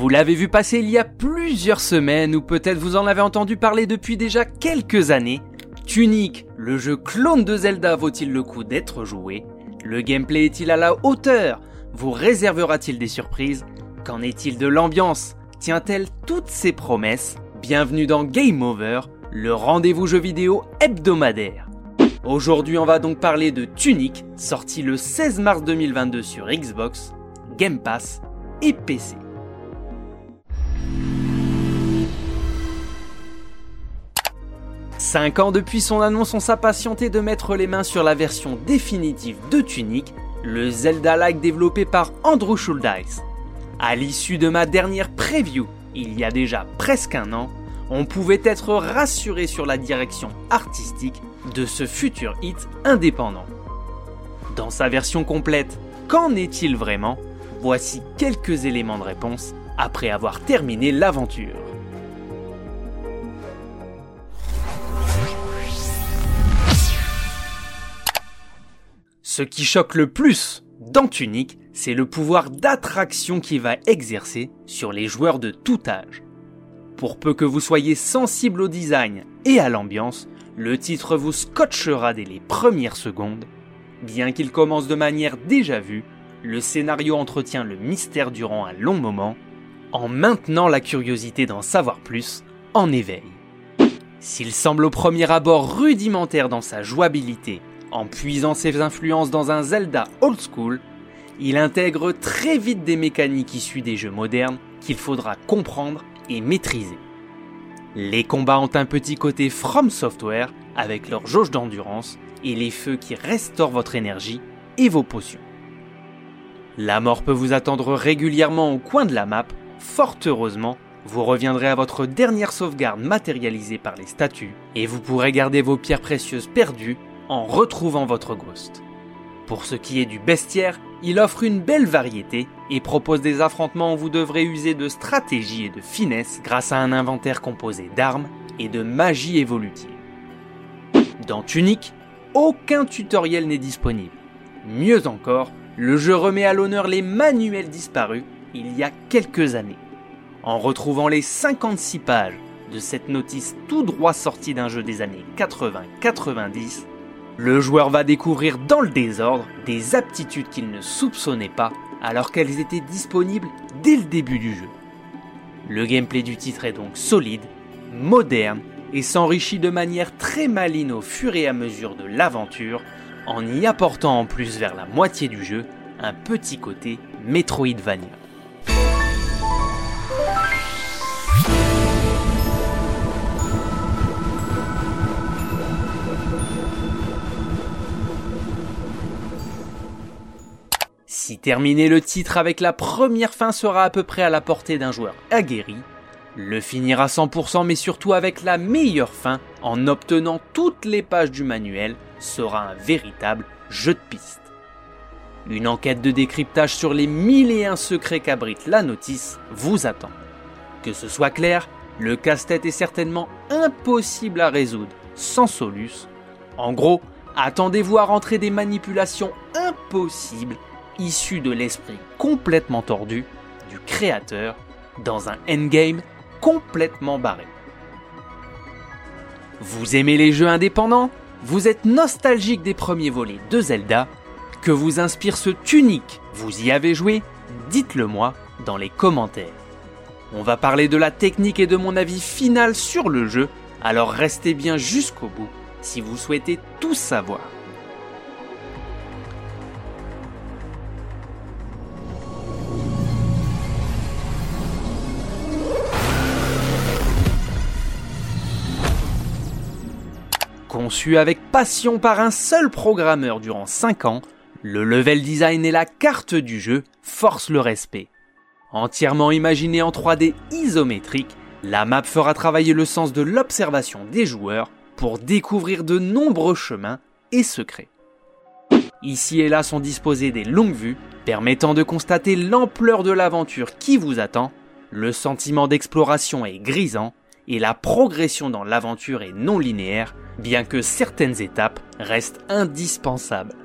Vous l'avez vu passer il y a plusieurs semaines ou peut-être vous en avez entendu parler depuis déjà quelques années. Tunic, le jeu clone de Zelda vaut-il le coup d'être joué? Le gameplay est-il à la hauteur? Vous réservera-t-il des surprises? Qu'en est-il de l'ambiance? Tient-elle toutes ses promesses? Bienvenue dans Game Over, le rendez-vous jeu vidéo hebdomadaire. Aujourd'hui, on va donc parler de Tunic, sorti le 16 mars 2022 sur Xbox, Game Pass et PC. Cinq ans depuis son annonce, on s'impatientait de mettre les mains sur la version définitive de Tunic, le Zelda-like développé par Andrew Schuldeis. À l'issue de ma dernière preview, il y a déjà presque un an, on pouvait être rassuré sur la direction artistique de ce futur hit indépendant. Dans sa version complète, qu'en est-il vraiment? Voici quelques éléments de réponse après avoir terminé l'aventure. Ce qui choque le plus dans Tunic, c'est le pouvoir d'attraction qu'il va exercer sur les joueurs de tout âge. Pour peu que vous soyez sensible au design et à l'ambiance, le titre vous scotchera dès les premières secondes. Bien qu'il commence de manière déjà vue, le scénario entretient le mystère durant un long moment, en maintenant la curiosité d'en savoir plus en éveil. S'il semble au premier abord rudimentaire dans sa jouabilité, en puisant ses influences dans un Zelda old school, il intègre très vite des mécaniques issues des jeux modernes qu'il faudra comprendre et maîtriser. Les combats ont un petit côté From Software avec leur jauge d'endurance et les feux qui restaurent votre énergie et vos potions. La mort peut vous attendre régulièrement au coin de la map, fort heureusement, vous reviendrez à votre dernière sauvegarde matérialisée par les statues et vous pourrez garder vos pierres précieuses perdues en retrouvant votre ghost. Pour ce qui est du bestiaire, il offre une belle variété et propose des affrontements où vous devrez user de stratégie et de finesse grâce à un inventaire composé d'armes et de magie évolutive. Dans Tunic, aucun tutoriel n'est disponible. Mieux encore, le jeu remet à l'honneur les manuels disparus il y a quelques années. En retrouvant les 56 pages de cette notice tout droit sortie d'un jeu des années 80-90, le joueur va découvrir dans le désordre des aptitudes qu'il ne soupçonnait pas alors qu'elles étaient disponibles dès le début du jeu. Le gameplay du titre est donc solide, moderne et s'enrichit de manière très maligne au fur et à mesure de l'aventure en y apportant en plus vers la moitié du jeu un petit côté Metroidvania. Terminer le titre avec la première fin sera à peu près à la portée d'un joueur aguerri, le finir à 100% mais surtout avec la meilleure fin en obtenant toutes les pages du manuel sera un véritable jeu de piste. Une enquête de décryptage sur les mille et un secrets qu'abrite la notice vous attend. Que ce soit clair, le casse-tête est certainement impossible à résoudre sans solus. En gros, attendez-vous à rentrer des manipulations impossibles issues de l'esprit complètement tordu du créateur dans un endgame complètement barré. Vous aimez les jeux indépendants? Vous êtes nostalgique des premiers volets de Zelda? Que vous inspire ce tunique? Vous y avez joué? Dites-le moi dans les commentaires. On va parler de la technique et de mon avis final sur le jeu, alors restez bien jusqu'au bout si vous souhaitez tout savoir. Conçu avec passion par un seul programmeur durant 5 ans, le level design et la carte du jeu forcent le respect. Entièrement imaginé en 3D isométrique, la map fera travailler le sens de l'observation des joueurs pour découvrir de nombreux chemins et secrets. Ici et là sont disposées des longues vues permettant de constater l'ampleur de l'aventure qui vous attend, le sentiment d'exploration est grisant et la progression dans l'aventure est non linéaire, bien que certaines étapes restent indispensables.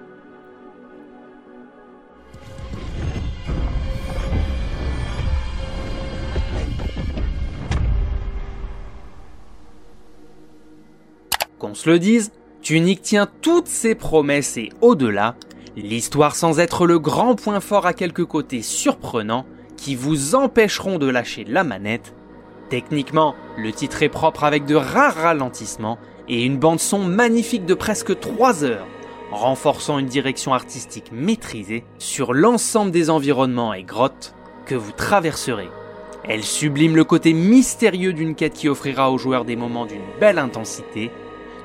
Qu'on se le dise, Tunic tient toutes ses promesses et au-delà, l'histoire sans être le grand point fort à quelques côtés surprenants qui vous empêcheront de lâcher la manette, Techniquement, le titre est propre avec de rares ralentissements et une bande son magnifique de presque 3 heures, renforçant une direction artistique maîtrisée sur l'ensemble des environnements et grottes que vous traverserez. Elle sublime le côté mystérieux d'une quête qui offrira aux joueurs des moments d'une belle intensité,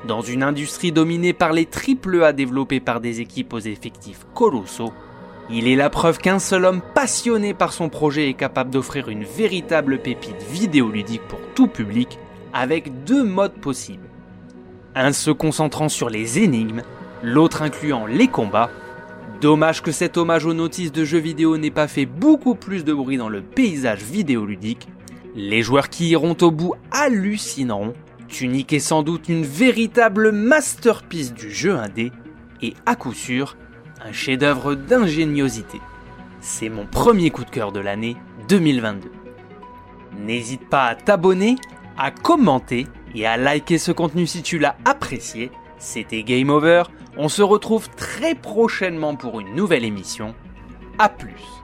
dans une industrie dominée par les triple A développés par des équipes aux effectifs colossaux. Il est la preuve qu'un seul homme passionné par son projet est capable d'offrir une véritable pépite vidéoludique pour tout public avec deux modes possibles. Un se concentrant sur les énigmes, l'autre incluant les combats. Dommage que cet hommage aux notices de jeux vidéo n'ait pas fait beaucoup plus de bruit dans le paysage vidéoludique. Les joueurs qui iront au bout hallucineront. Tunic est sans doute une véritable masterpiece du jeu indé et à coup sûr un chef-d'œuvre d'ingéniosité. C'est mon premier coup de cœur de l'année 2022. N'hésite pas à t'abonner, à commenter et à liker ce contenu si tu l'as apprécié. C'était Game Over, on se retrouve très prochainement pour une nouvelle émission. A plus